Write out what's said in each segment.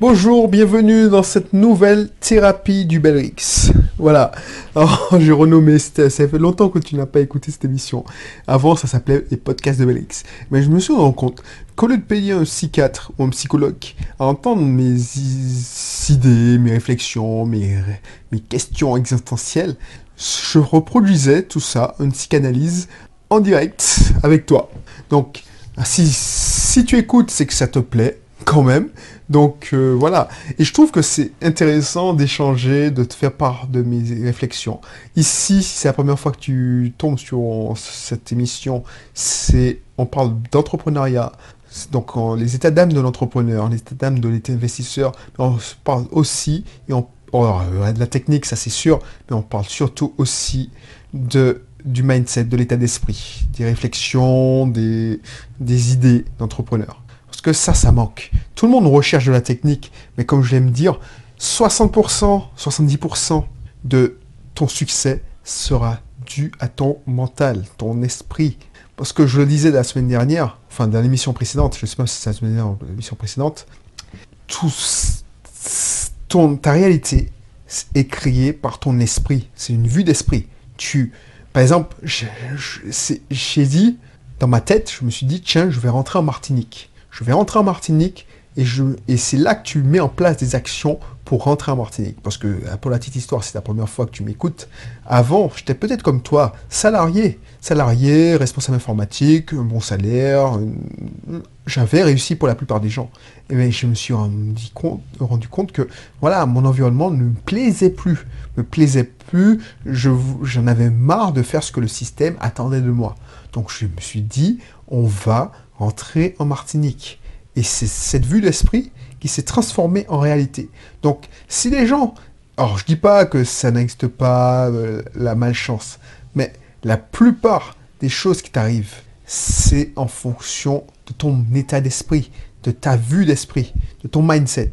Bonjour, bienvenue dans cette nouvelle thérapie du Belrix. Voilà. J'ai renommé, ça fait longtemps que tu n'as pas écouté cette émission. Avant, ça s'appelait les podcasts de Belrix. Mais je me suis rendu compte qu'au lieu de payer un psychiatre ou un psychologue à entendre mes idées, mes réflexions, mes, mes questions existentielles, je reproduisais tout ça, une psychanalyse en direct avec toi. Donc, si, si tu écoutes, c'est que ça te plaît quand même. Donc euh, voilà. Et je trouve que c'est intéressant d'échanger, de te faire part de mes réflexions. Ici, si c'est la première fois que tu tombes sur cette émission, c'est on parle d'entrepreneuriat. Donc les états d'âme de l'entrepreneur, les états d'âme de l'état investisseur, on parle aussi, de la technique, ça c'est sûr, mais on parle surtout aussi du mindset, de l'état d'esprit, des réflexions, des, des idées d'entrepreneur. Parce que ça, ça manque. Tout le monde recherche de la technique, mais comme je l'aime dire, 60%, 70% de ton succès sera dû à ton mental, ton esprit. Parce que je le disais la semaine dernière, enfin dans l'émission précédente, je ne sais pas si c'est la semaine dernière ou l'émission précédente, tout, ton, ta réalité est créée par ton esprit. C'est une vue d'esprit. Tu, par exemple, j'ai dit, dans ma tête, je me suis dit, tiens, je vais rentrer en Martinique je vais rentrer en Martinique et, je, c'est là que tu mets en place des actions pour rentrer en Martinique. Parce que, euh, pour la petite histoire, c'est la première fois que tu m'écoutes. Avant, j'étais peut-être comme toi, salarié. Salarié, responsable informatique, bon salaire. J'avais réussi pour la plupart des gens. Et bien, je me suis rendu compte, que, voilà, mon environnement ne me plaisait plus. Me plaisait plus. J'en avais marre de faire ce que le système attendait de moi. Donc, je me suis dit, on va rentrer en Martinique. Et c'est cette vue d'esprit qui s'est transformée en réalité. Donc, si les gens... Alors, je dis pas que ça n'existe pas, euh, la malchance, mais la plupart des choses qui t'arrivent, c'est en fonction de ton état d'esprit, de ta vue d'esprit, de ton mindset.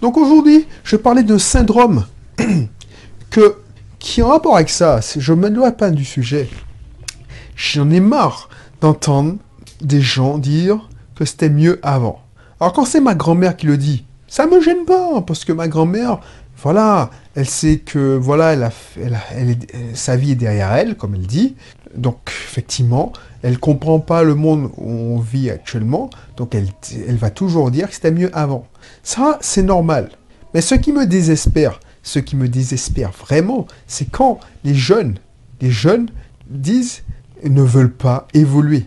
Donc aujourd'hui, je parlais d'un syndrome que, qui en rapport avec ça. Je me pas du sujet. J'en ai marre d'entendre des gens dire que c'était mieux avant. Alors quand c'est ma grand-mère qui le dit, ça me gêne pas, parce que ma grand-mère, voilà, elle sait que voilà, elle a, elle, sa vie est derrière elle, comme elle dit. Donc effectivement, elle comprend pas le monde où on vit actuellement, donc elle, elle va toujours dire que c'était mieux avant. Ça, c'est normal. Mais ce qui me désespère, ce qui me désespère vraiment, c'est quand les jeunes, les jeunes disent ne veulent pas évoluer.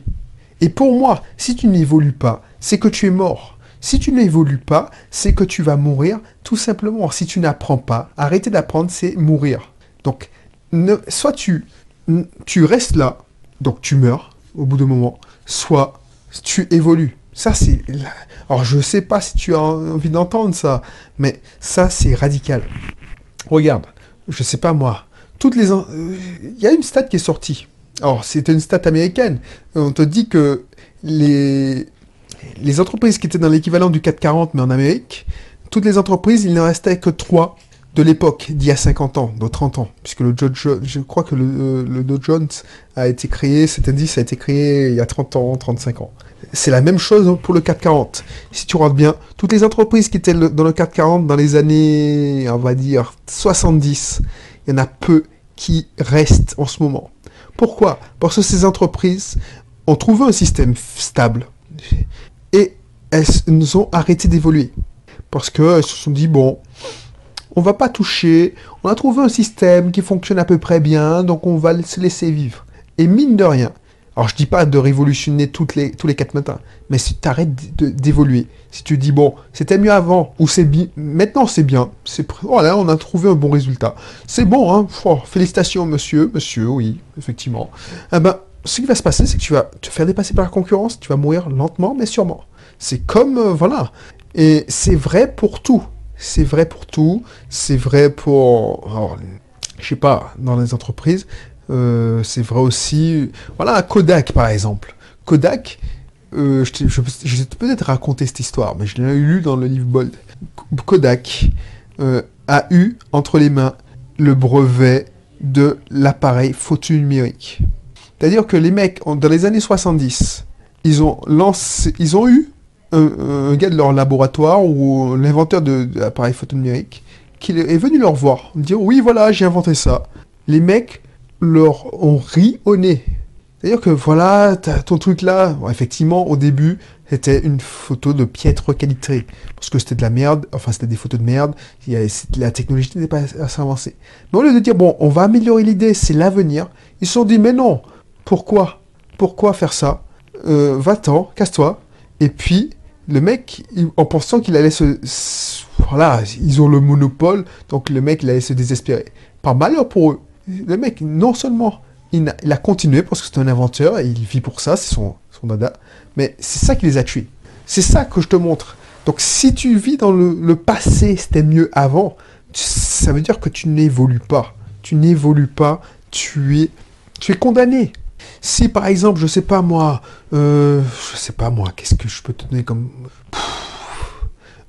Et pour moi, si tu n'évolues pas, c'est que tu es mort. Si tu n'évolues pas, c'est que tu vas mourir tout simplement. Si tu n'apprends pas, arrêter d'apprendre, c'est mourir. Donc, soit tu, tu restes là, donc tu meurs au bout d'un moment, soit tu évolues. Ça, c'est. Alors, je ne sais pas si tu as envie d'entendre ça, mais ça, c'est radical. Regarde, je ne sais pas moi. Toutes les. Il y a une stat qui est sortie. Alors, c'est une stat américaine. On te dit que les, les entreprises qui étaient dans l'équivalent du 440, mais en Amérique, toutes les entreprises, il n'en restait que 3 de l'époque, d'il y a 50 ans, de 30 ans, puisque le Dow je crois que le, le, Dow Jones a été créé, cet indice a été créé il y a 30 ans, 35 ans. C'est la même chose pour le 440. Si tu regardes bien, toutes les entreprises qui étaient dans le 440 dans les années, on va dire, 70, il y en a peu qui restent en ce moment. Pourquoi? Parce que ces entreprises ont trouvé un système stable et elles nous ont arrêté d'évoluer. Parce qu'elles se sont dit, bon, on va pas toucher, on a trouvé un système qui fonctionne à peu près bien, donc on va se laisser vivre. Et mine de rien, alors je dis pas de révolutionner toutes les, tous les quatre matins, mais si tu arrêtes d'évoluer, si tu dis bon, c'était mieux avant, ou c'est bien, maintenant c'est bien, c'est voilà, on a trouvé un bon résultat. C'est bon, hein, félicitations monsieur, monsieur, oui, effectivement. Eh ben, ce qui va se passer, c'est que tu vas te faire dépasser par la concurrence, tu vas mourir lentement mais sûrement. C'est comme, euh, voilà. Et c'est vrai pour tout. C'est vrai pour tout. C'est vrai pour, alors, je sais pas, dans les entreprises, euh, c'est vrai aussi. Voilà, Kodak par exemple. Kodak, euh, je, vais peut-être raconter cette histoire, mais je l'ai lu dans le livre Bold. Kodak euh, a eu entre les mains le brevet de l'appareil photo numérique. C'est-à-dire que les mecs, dans les années 70, ils ont, lancé, ils ont eu un, gars de leur laboratoire ou l'inventeur de, l'appareil photo numérique qui est venu leur voir, dire oui voilà j'ai inventé ça. Les mecs leur ont ri au nez. C'est-à-dire que voilà, ton truc là, effectivement au début c'était une photo de piètre qualité. Parce que c'était de la merde, enfin c'était des photos de merde, la technologie n'était pas assez avancée. Mais au lieu de dire, bon, on va améliorer l'idée, c'est l'avenir, ils se sont dit, mais non, pourquoi? Pourquoi faire ça? Euh, Va-t'en, casse-toi. Et puis, le mec, en pensant qu'il allait se... Voilà, ils ont le monopole, donc le mec, il allait se désespérer. Par malheur pour eux, le mec, non seulement il a, continué parce que c'est un inventeur et il vit pour ça, c'est son, dada, mais c'est ça qui les a tués. C'est ça que je te montre. Donc si tu vis dans le, passé, c'était mieux avant, ça veut dire que tu n'évolues pas. Tu n'évolues pas, tu es, tu es condamné. Si par exemple, je sais pas moi, euh, je sais pas moi, qu'est-ce que je peux te donner comme...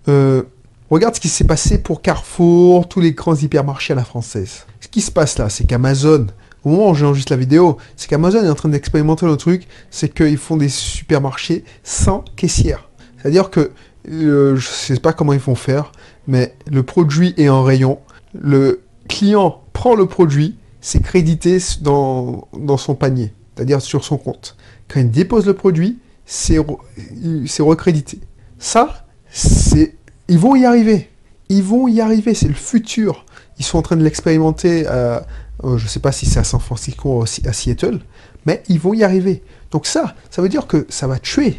Euh, regarde ce qui s'est passé pour Carrefour, tous les grands hypermarchés à la française. Qui se passe là, c'est qu'Amazon au moment où j'enregistre la vidéo, c'est qu'Amazon est en train d'expérimenter le truc, c'est qu'ils font des supermarchés sans caissière. C'est-à-dire que, euh, je sais pas comment ils font faire, mais le produit est en rayon, le client prend le produit, c'est crédité dans, dans son panier, c'est-à-dire sur son compte. Quand il dépose le produit, c'est recrédité. Ça, c'est... Ils vont y arriver. Ils vont y arriver, c'est le futur. Ils sont en train de l'expérimenter à, euh, je ne sais pas si c'est à San Francisco ou à Seattle, mais ils vont y arriver. Donc ça, ça veut dire que ça va tuer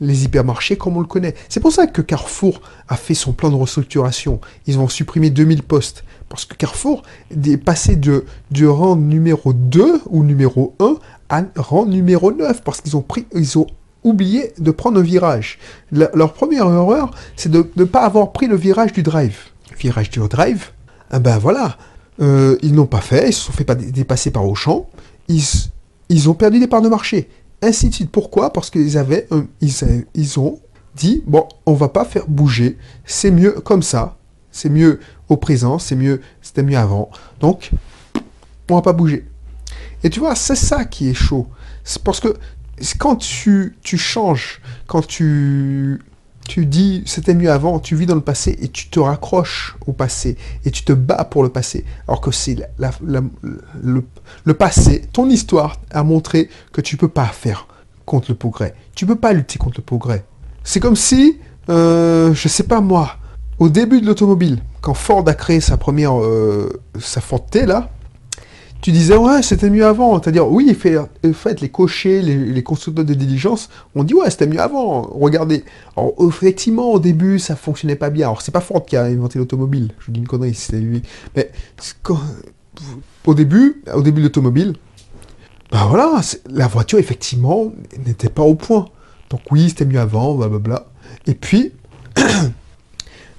les hypermarchés comme on le connaît. C'est pour ça que Carrefour a fait son plan de restructuration. Ils ont supprimé 2000 postes. Parce que Carrefour est passé de, du rang numéro 2 ou numéro 1 à rang numéro 9. Parce qu'ils ont pris, ils ont oublié de prendre un virage. leur première erreur, c'est de ne pas avoir pris le virage du drive. Virage du drive, eh ben voilà, euh, ils n'ont pas fait, ils se sont fait pas dépasser par Auchan, ils, ils ont perdu des parts de marché, ainsi de suite. Pourquoi? Parce qu'ils avaient, ils, ils ont dit, bon, on va pas faire bouger, c'est mieux comme ça, c'est mieux au présent, c'est mieux, c'était mieux avant, donc on va pas bouger. Et tu vois, c'est ça qui est chaud. C'est parce que quand tu, changes, quand tu tu dis c'était mieux avant, tu vis dans le passé et tu te raccroches au passé et tu te bats pour le passé. Alors que c'est le, passé, ton histoire a montré que tu peux pas faire contre le progrès. Tu peux pas lutter contre le progrès. C'est comme si, euh, je sais pas moi, au début de l'automobile, quand Ford a créé sa première, euh, sa Ford T là, tu disais, ouais, c'était mieux avant. C'est-à-dire, oui, fait, fait, les cochers, les, constructeurs de diligence, on dit, ouais, c'était mieux avant. Regardez. Alors, effectivement, au début, ça fonctionnait pas bien. Alors, c'est pas Ford qui a inventé l'automobile. Je dis une connerie, c'était lui. Mais, au début, au début de l'automobile, ben voilà, la voiture, effectivement, n'était pas au point. Donc, oui, c'était mieux avant, blablabla. Et puis,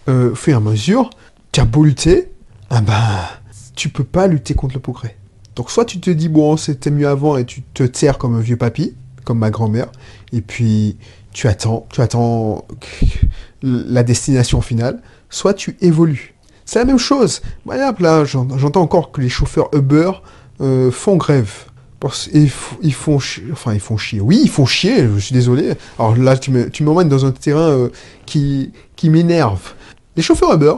euh, fait à mesure, tu as beau lutter, ah ben, tu peux pas lutter contre le progrès. Donc soit tu te dis, bon, c'était mieux avant et tu te tiers comme un vieux papy, comme ma grand-mère, et puis tu attends, tu attends la destination finale, soit tu évolues. C'est la même chose. là, j'entends encore que les chauffeurs Uber euh, font grève. ils, font enfin, ils font chier. Oui, ils font chier, je suis désolé. Alors là, tu m'emmènes dans un terrain euh, qui, qui m'énerve. Les chauffeurs Uber,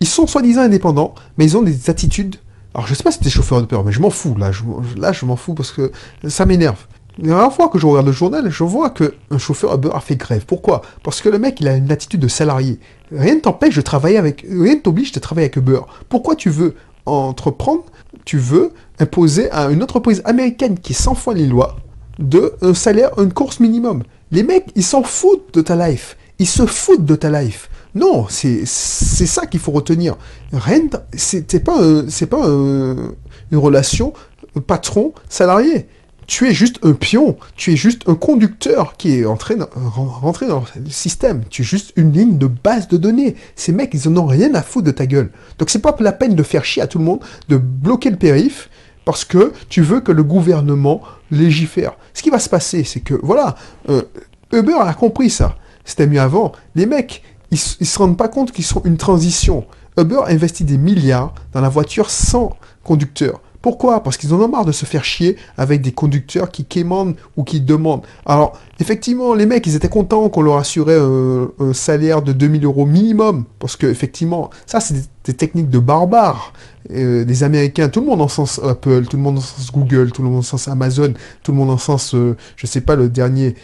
ils sont soi-disant indépendants, mais ils ont des attitudes alors je sais pas si c'était chauffeur de peur, mais je m'en fous, là, je, là je m'en fous parce que ça m'énerve. La dernière fois que je regarde le journal, je vois qu'un chauffeur Uber a fait grève. Pourquoi? Parce que le mec, il a une attitude de salarié. Rien ne t'empêche de travailler avec... Rien ne t'oblige de travailler avec Uber. Pourquoi tu veux entreprendre Tu veux imposer à une entreprise américaine qui est 100 fois les lois de un salaire, une course minimum? Les mecs, ils s'en foutent de ta life. Ils se foutent de ta life. Non, c'est ça qu'il faut retenir. Rien, c'est pas, c'est pas une relation patron-salarié. Tu es juste un pion, tu es juste un conducteur qui est entré rentré dans le système. Tu es juste une ligne de base de données. Ces mecs, ils en ont rien à foutre de ta gueule. Donc c'est pas la peine de faire chier à tout le monde, de bloquer le périph' parce que tu veux que le gouvernement légifère. Ce qui va se passer, c'est que, voilà, euh, Uber a compris ça. C'était mieux avant. Les mecs, ils, ne se rendent pas compte qu'ils sont une transition. Uber investit des milliards dans la voiture sans conducteur. Pourquoi? Parce qu'ils en ont marre de se faire chier avec des conducteurs qui quémandent ou qui demandent. Alors, effectivement, les mecs, ils étaient contents qu'on leur assurait un, salaire de 2000 euros minimum. Parce que, effectivement, ça, c'est des, techniques de barbares. Euh, des Américains, tout le monde en sens Apple, tout le monde en sens Google, tout le monde en sens Amazon, tout le monde en sens, euh, je sais pas, le dernier,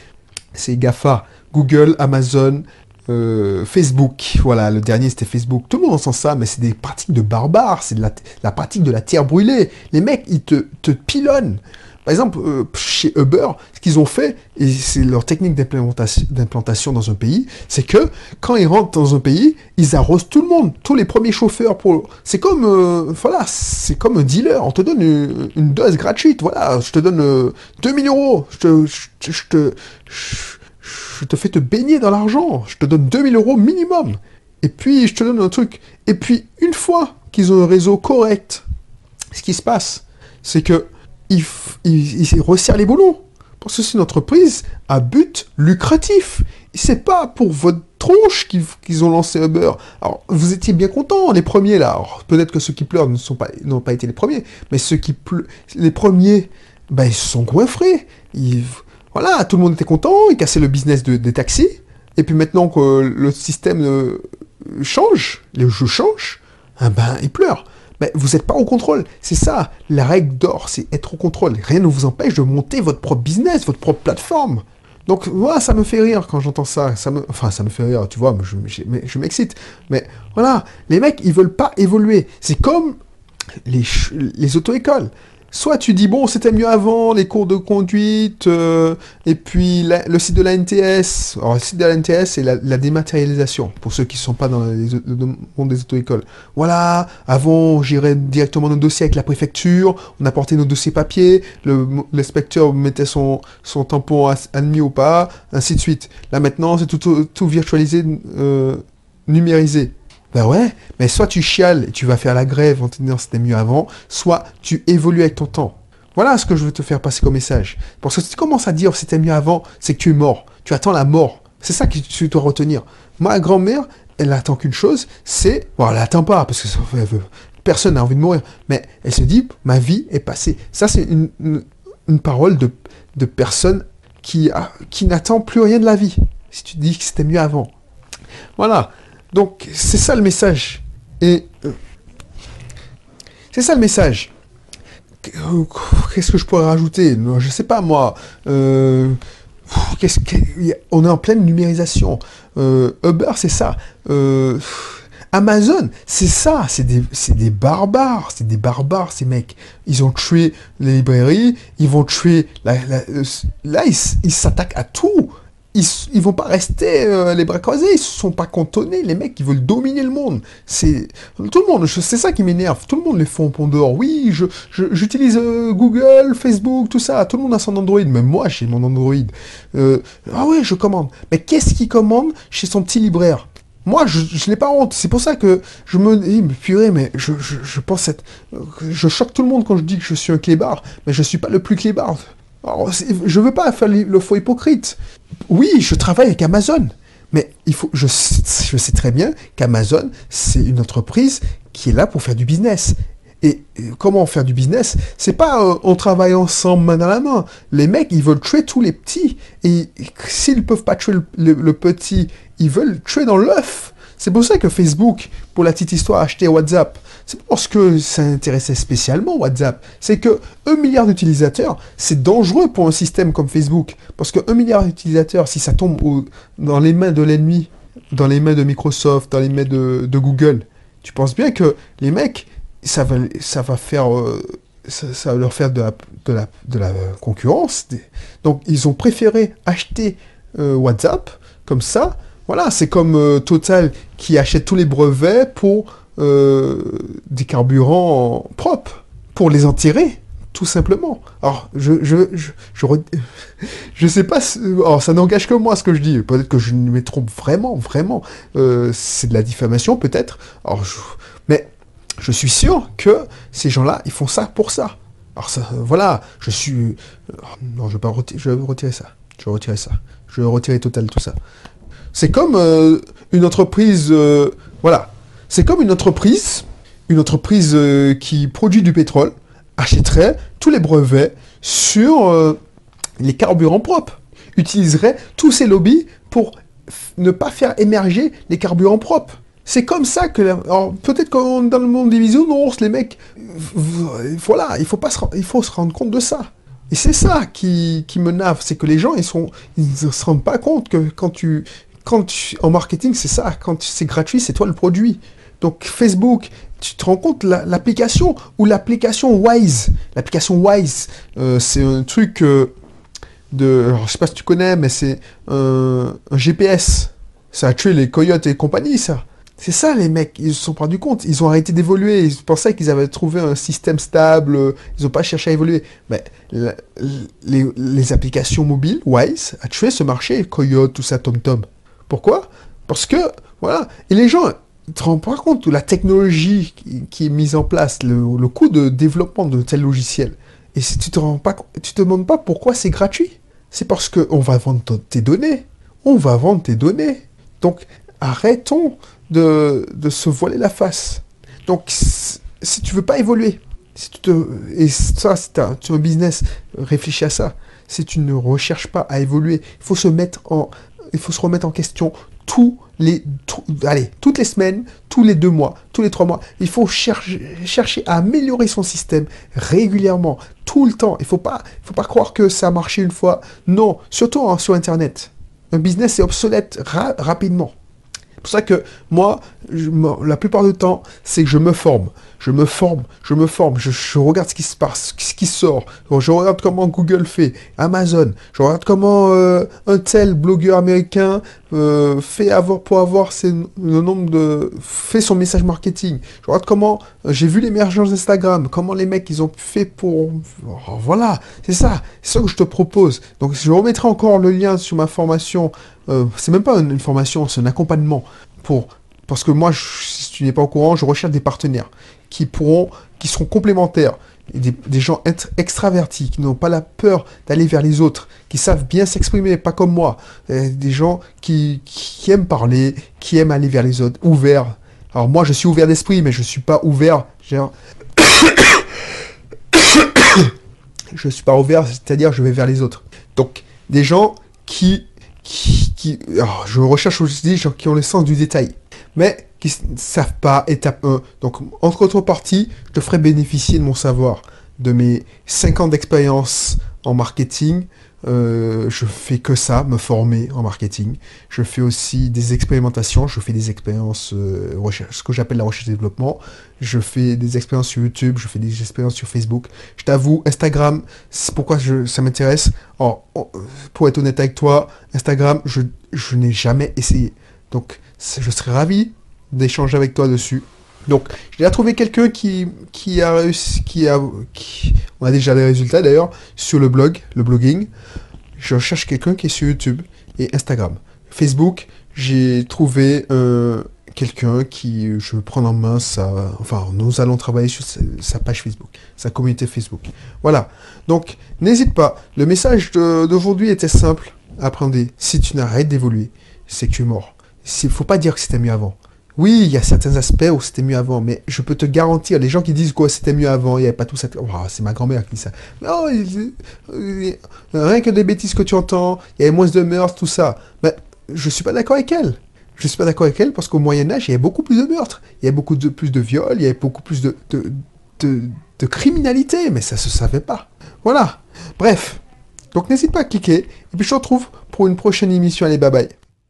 c'est GAFA. Google, Amazon, euh, Facebook, voilà, le dernier c'était Facebook. Tout le monde en sent ça, mais c'est des pratiques de barbares, c'est la, pratique de la terre brûlée. Les mecs, ils te, pilonnent. Par exemple, euh, chez Uber, ce qu'ils ont fait, et c'est leur technique d'implantation dans un pays, c'est que quand ils rentrent dans un pays, ils arrosent tout le monde, tous les premiers chauffeurs. C'est comme, euh, voilà, c'est comme un dealer. On te donne une, dose gratuite. Voilà, je te donne 2000 euros. Je te, te fais te baigner dans l'argent, je te donne 2000 euros minimum. Et puis, je te donne un truc. Et puis, une fois qu'ils ont un réseau correct, ce qui se passe, c'est que ils, resserrent les boulons. Parce que c'est une entreprise à but lucratif. C'est pas pour votre tronche qu'ils ont lancé Uber. Alors, vous étiez bien contents, les premiers là. Peut-être que ceux qui pleurent n'ont pas été les premiers, mais ceux qui pleurent, les premiers, ben, ils se sont goinfrés. Ils, voilà, tout le monde était content, ils cassaient le business des taxis. Et puis maintenant que le système euh, change, les jeux changent, ah ben, ils pleurent. Mais vous n'êtes pas au contrôle. C'est ça, la règle d'or, c'est être au contrôle. Rien ne vous empêche de monter votre propre business, votre propre plateforme. Donc, voilà, ça me fait rire quand j'entends ça. ça me... Enfin, ça me fait rire, tu vois, je, m'excite. Mais voilà, les mecs, ils veulent pas évoluer. C'est comme les auto-écoles soit tu dis bon c'était mieux avant les cours de conduite euh, et puis le site de la NTS alors le site de la NTS c'est la, dématérialisation pour ceux qui ne sont pas dans le monde des auto-écoles. Voilà avant on gérait directement nos dossiers avec la préfecture on apportait nos dossiers papier l'inspecteur mettait son, son tampon admis ou pas ainsi de suite. Là maintenant c'est tout, tout, virtualisé euh, numérisé ben ouais, mais soit tu chiales et tu vas faire la grève en te disant c'était mieux avant, soit tu évolues avec ton temps. Voilà ce que je veux te faire passer comme message. Parce que si tu commences à dire c'était mieux avant, c'est que tu es mort. Tu attends la mort. C'est ça que tu dois retenir. Ma grand-mère, elle attend qu'une chose, c'est... Bon, elle attend pas, parce que personne n'a envie de mourir. Mais elle se dit, ma vie est passée. Ça, c'est une, parole de, de personne qui, qui n'attend plus rien de la vie. Si tu dis que c'était mieux avant. Voilà. Donc, c'est ça le message. Et euh, c'est ça le message. Qu'est-ce que je pourrais rajouter? Je sais pas moi. Euh, on est en pleine numérisation. Euh, Uber, c'est ça. Amazon, c'est ça. C'est des, barbares. C'est des barbares, ces mecs. Ils ont tué les librairies. Ils vont tuer. là, ils s'attaquent à tout ils, vont pas rester euh, les bras croisés, ils se sont pas cantonnés, les mecs, ils veulent dominer le monde. C'est tout le monde, c'est ça qui m'énerve. Tout le monde les fait en pont dehors. Oui, je, j'utilise euh, Google, Facebook, tout ça. Tout le monde a son Android, même moi j'ai mon Android. Euh, ah ouais, je commande. Mais qu'est-ce qu'il commande chez son petit libraire? Moi, je, je n'ai pas honte. C'est pour ça que je me dis, mais purée, mais je, je, pense être... Je choque tout le monde quand je dis que je suis un clébard, mais je suis pas le plus clébard. Alors, je veux pas faire le faux hypocrite. Oui, je travaille avec Amazon, mais je, sais très bien qu'Amazon, c'est une entreprise qui est là pour faire du business. Et comment faire du business? C'est pas euh, on travaille ensemble main dans la main. Les mecs, ils veulent tuer tous les petits. Et s'ils peuvent pas tuer le petit, ils veulent tuer dans l'œuf. C'est pour ça que Facebook, pour la petite histoire, a acheté WhatsApp. C'est parce que ça intéressait spécialement WhatsApp. C'est que 1 milliard d'utilisateurs, c'est dangereux pour un système comme Facebook. Parce que 1 milliard d'utilisateurs, si ça tombe dans les mains de l'ennemi, dans les mains de Microsoft, dans les mains de, Google, tu penses bien que les mecs, ça va, ça va faire... Euh, ça, va leur faire de la, concurrence. Donc ils ont préféré acheter euh, WhatsApp comme ça voilà, c'est comme euh, Total qui achète tous les brevets pour euh, des carburants propres, pour les enterrer, tout simplement. Alors, je je, je, je, sais pas, alors ça n'engage que moi ce que je dis, peut-être que je me trompe vraiment, vraiment, euh, c'est de la diffamation peut-être, alors mais je suis sûr que ces gens-là, ils font ça pour ça. Alors ça, voilà, je suis... non, je vais pas retirer, je vais retirer ça. Je vais retirer ça. Je vais retirer Total tout ça. C'est comme euh, une entreprise, euh, voilà, c'est comme une entreprise, une entreprise euh, qui produit du pétrole. achèterait tous les brevets sur euh, les carburants propres, utiliserait tous ces lobbies pour ne pas faire émerger les carburants propres. C'est comme ça que... Alors, peut-être que dans le monde des bisounours, les mecs... Voilà, il faut, pas se, il faut se rendre compte de ça. Et c'est ça qui, qui me nave, c'est que les gens, ils sont, ils ne se rendent pas compte que quand tu, quand tu, en marketing, c'est ça, quand c'est gratuit, c'est toi le produit. Donc Facebook, tu te rends compte, l'application ou l'application Wise, l'application Wise, euh, c'est un truc euh, de, alors, je sais pas si tu connais, mais c'est un, GPS. Ça a tué les coyotes et compagnie, ça. C'est ça, les mecs, ils se sont rendus compte, ils ont arrêté d'évoluer, ils pensaient qu'ils avaient trouvé un système stable, ils n'ont pas cherché à évoluer. Mais les, applications mobiles, Wise, a tué ce marché, Coyote, tout ça, TomTom. Pourquoi? Parce que, voilà, et les gens, ne te rendent pas compte de la technologie qui, est mise en place, le, coût de développement de tel logiciel? Et si tu te rends pas, tu te demandes pas pourquoi c'est gratuit? C'est parce qu'on va vendre tes données. On va vendre tes données. Donc, arrêtons de, se voiler la face. Donc, si tu veux pas évoluer, si tu te, et ça, c'est un, un business, réfléchis à ça. Si tu ne recherches pas à évoluer, il faut se mettre en, il faut se remettre en question tous les, allez, toutes les semaines, tous les deux mois, tous les trois mois. Il faut chercher, à améliorer son système régulièrement, tout le temps. Il ne faut pas, croire que ça a marché une fois. Non, surtout sur Internet. Un business est obsolète rapidement pour ça que moi, la plupart du temps, c'est que je me forme. Je me forme, je me forme, je, regarde ce qui se passe, ce qui sort. je regarde comment Google fait, Amazon. Je regarde comment euh, un tel blogueur américain euh, fait avoir pour avoir fait son message marketing. Je regarde comment euh, j'ai vu l'émergence d'Instagram, comment les mecs ils ont fait pour voilà, c'est ça, c'est ça que je te propose. Donc je remettrai encore le lien sur ma formation c'est même pas une, formation, c'est un accompagnement parce que moi, si tu n'es pas au courant, je recherche des partenaires qui pourront, qui seront complémentaires, des, des gens extravertis, qui n'ont pas la peur d'aller vers les autres, qui savent bien s'exprimer, pas comme moi, des gens qui, qui, aiment parler, qui aiment aller vers les autres, ouverts. Alors moi, je suis ouvert d'esprit, mais je suis pas ouvert. je suis pas ouvert, c'est-à-dire je vais vers les autres. Donc, des gens qui qui, oh, je recherche aussi des gens qui ont le sens du détail, mais ne savent pas étape 1. Donc, en contrepartie, je te ferai bénéficier de mon savoir, de mes 5 ans d'expérience en marketing, euh, je fais que ça, me former en marketing. Je fais aussi des expérimentations, je fais des expériences, euh, ce que j'appelle la recherche et développement. Je fais des expériences sur YouTube, je fais des expériences sur Facebook. Je t'avoue, Instagram, c'est pourquoi je, ça m'intéresse. Pour être honnête avec toi, Instagram, je, je n'ai jamais essayé. Donc, je serais ravi d'échanger avec toi dessus. Donc, j'ai déjà trouvé quelqu'un qui, qui a réussi, qui a, on a déjà des résultats d'ailleurs sur le blog, le blogging. Je cherche quelqu'un qui est sur YouTube et Instagram. Facebook, j'ai trouvé euh, quelqu'un qui, je veux prendre en main sa, enfin, nous allons travailler sur sa, page Facebook, sa communauté Facebook. Voilà. Donc, n'hésite pas. Le message d'aujourd'hui était simple. Apprenez. Si tu n'arrêtes d'évoluer, c'est que tu es mort. Il faut pas dire que c'était mieux avant. Oui, il y a certains aspects où c'était mieux avant, mais je peux te garantir, les gens qui disent quoi c'était mieux avant, il n'y avait pas tout ça. Oh, c'est ma grand-mère qui dit ça. Non, rien que des bêtises que tu entends, il y avait moins de meurtres, tout ça. Mais je suis pas d'accord avec elle. Je suis pas d'accord avec elle parce qu'au Moyen Âge, il y avait beaucoup plus de meurtres, il y avait beaucoup plus de viols, il y avait beaucoup plus de, de, de, de criminalité, mais ça se savait pas. Voilà. Bref. Donc n'hésite pas à cliquer, et puis je te retrouve pour une prochaine émission. Allez, bye bye.